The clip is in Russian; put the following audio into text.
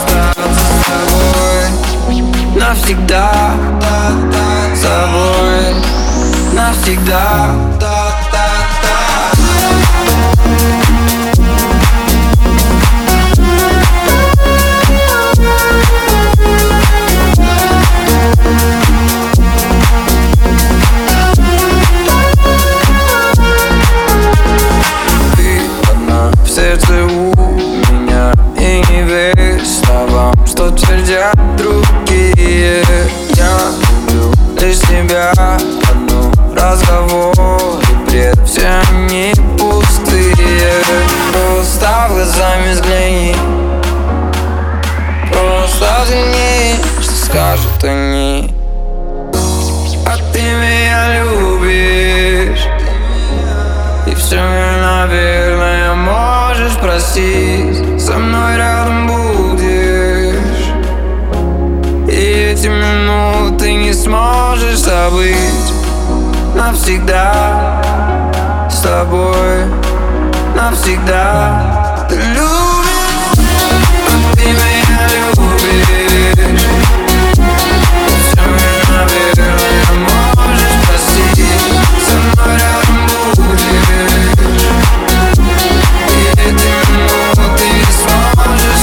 остаться с тобой навсегда, с тобой навсегда. может они А ты меня любишь. И все, наверное, можешь простить. Со мной рядом будешь. И эти минуты не сможешь забыть. Навсегда с тобой. Навсегда. Ты любишь.